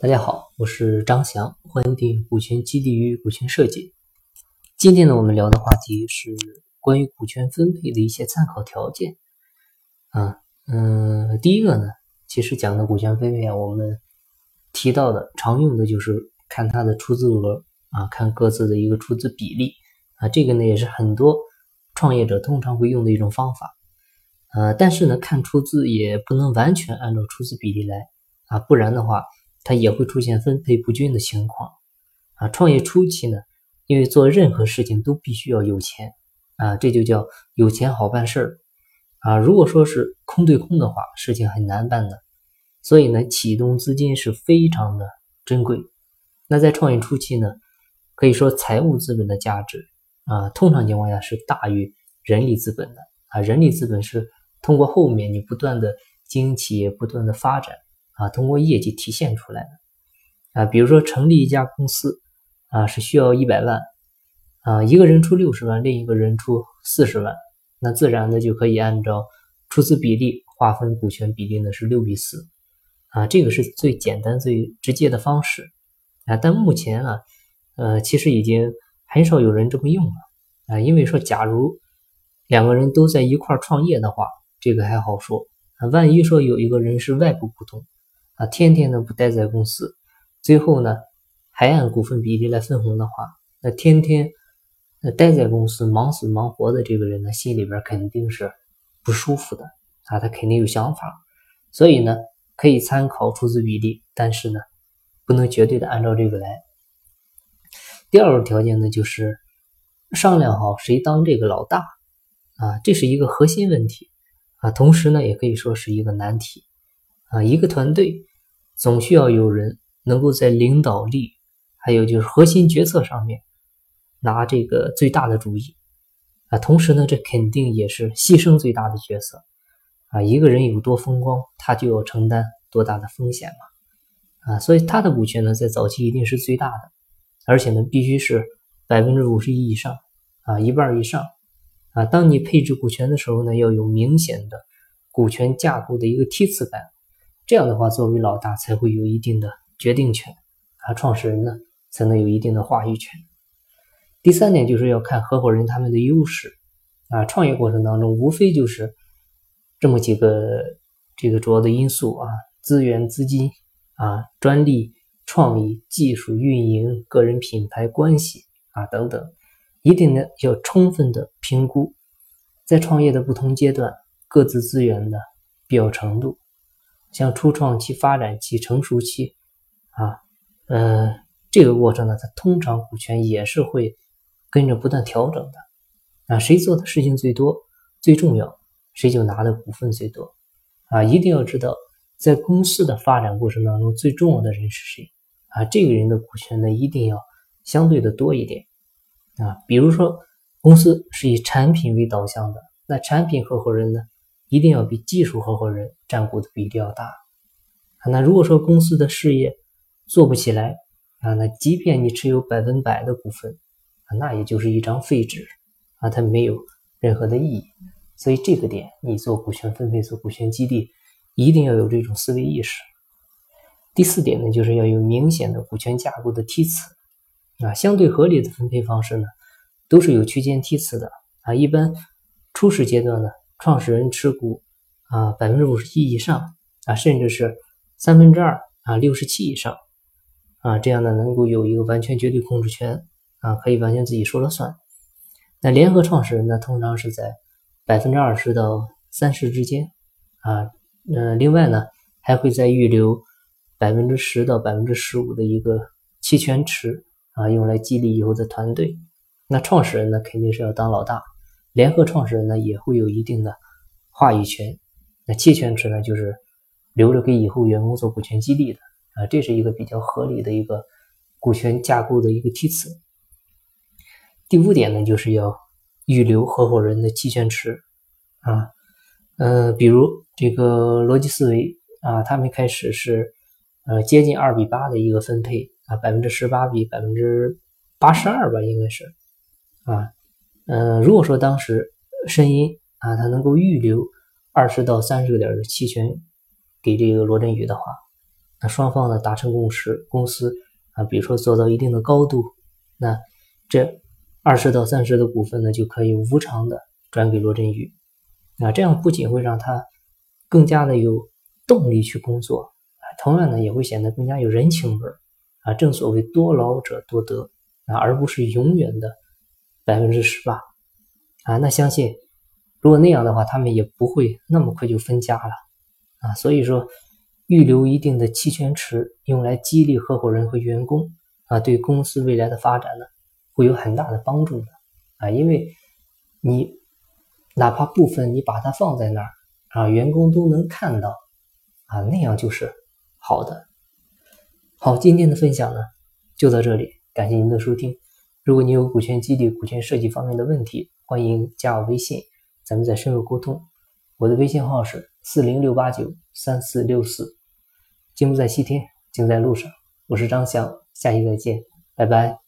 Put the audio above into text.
大家好，我是张翔，欢迎订阅股权激励与股权设计。今天呢，我们聊的话题是关于股权分配的一些参考条件。啊，嗯，第一个呢，其实讲的股权分配啊，我们提到的常用的就是看它的出资额啊，看各自的一个出资比例啊，这个呢也是很多创业者通常会用的一种方法。呃，但是呢，看出资也不能完全按照出资比例来啊，不然的话。它也会出现分配不均的情况啊！创业初期呢，因为做任何事情都必须要有钱啊，这就叫有钱好办事儿啊。如果说是空对空的话，事情很难办的。所以呢，启动资金是非常的珍贵。那在创业初期呢，可以说财务资本的价值啊，通常情况下是大于人力资本的啊。人力资本是通过后面你不断的经营企业，不断的发展。啊，通过业绩体现出来的。啊，比如说成立一家公司啊，是需要一百万。啊，一个人出六十万，另一个人出四十万，那自然的就可以按照出资比例划分股权比例呢是六比四。啊，这个是最简单最直接的方式。啊，但目前啊，呃，其实已经很少有人这么用了。啊，因为说假如两个人都在一块创业的话，这个还好说。啊，万一说有一个人是外部股东。啊，天天呢不待在公司，最后呢还按股份比例来分红的话，那天天那待在公司忙死忙活的这个人呢，心里边肯定是不舒服的啊，他肯定有想法，所以呢可以参考出资比例，但是呢不能绝对的按照这个来。第二个条件呢就是商量好谁当这个老大啊，这是一个核心问题啊，同时呢也可以说是一个难题啊，一个团队。总需要有人能够在领导力，还有就是核心决策上面拿这个最大的主意啊。同时呢，这肯定也是牺牲最大的角色啊。一个人有多风光，他就要承担多大的风险嘛啊。所以他的股权呢，在早期一定是最大的，而且呢，必须是百分之五十一以上啊，一半以上啊。当你配置股权的时候呢，要有明显的股权架构的一个梯次感。这样的话，作为老大才会有一定的决定权，啊，创始人呢才能有一定的话语权。第三点就是要看合伙人他们的优势，啊，创业过程当中无非就是这么几个这个主要的因素啊，资源、资金啊、专利、创意、技术、运营、个人品牌关系啊等等，一定呢要充分的评估，在创业的不同阶段各自资源的必要程度。像初创期、发展期、成熟期，啊，呃，这个过程呢，它通常股权也是会跟着不断调整的，啊，谁做的事情最多、最重要，谁就拿的股份最多，啊，一定要知道在公司的发展过程当中最重要的人是谁，啊，这个人的股权呢一定要相对的多一点，啊，比如说公司是以产品为导向的，那产品合伙人呢？一定要比技术合伙人占股的比例要大！那如果说公司的事业做不起来啊，那即便你持有百分百的股份啊，那也就是一张废纸啊，它没有任何的意义。所以这个点，你做股权分配、做股权激励，一定要有这种思维意识。第四点呢，就是要有明显的股权架构的梯次啊，相对合理的分配方式呢，都是有区间梯次的啊。一般初始阶段呢。创始人持股啊百分之五十一以上啊，甚至是三分之二啊六十七以上啊，这样呢能够有一个完全绝对控制权啊，可以完全自己说了算。那联合创始人呢，通常是在百分之二十到三十之间啊。嗯，另外呢还会再预留百分之十到百分之十五的一个期权池啊，用来激励以后的团队。那创始人呢肯定是要当老大。联合创始人呢也会有一定的话语权，那期权池呢就是留着给以后员工做股权激励的啊，这是一个比较合理的一个股权架构的一个梯次。第五点呢就是要预留合伙人的期权池啊，呃，比如这个逻辑思维啊，他们开始是呃接近二比八的一个分配啊，百分之十八比百分之八十二吧，应该是啊。嗯，如果说当时申银啊，他能够预留二十到三十个点的期权给这个罗振宇的话，那双方呢达成共识，公司啊，比如说做到一定的高度，那这二十到三十的股份呢就可以无偿的转给罗振宇。啊，这样不仅会让他更加的有动力去工作，啊，同样呢也会显得更加有人情味儿。啊，正所谓多劳者多得啊，而不是永远的百分之十吧。啊，那相信如果那样的话，他们也不会那么快就分家了。啊，所以说预留一定的期权池，用来激励合伙人和员工啊，对公司未来的发展呢，会有很大的帮助的。啊，因为你。哪怕部分你把它放在那儿啊，员工都能看到啊，那样就是好的。好，今天的分享呢就到这里，感谢您的收听。如果你有股权激励、股权设计方面的问题，欢迎加我微信，咱们再深入沟通。我的微信号是四零六八九三四六四。金不在西天，金在路上。我是张翔，下期再见，拜拜。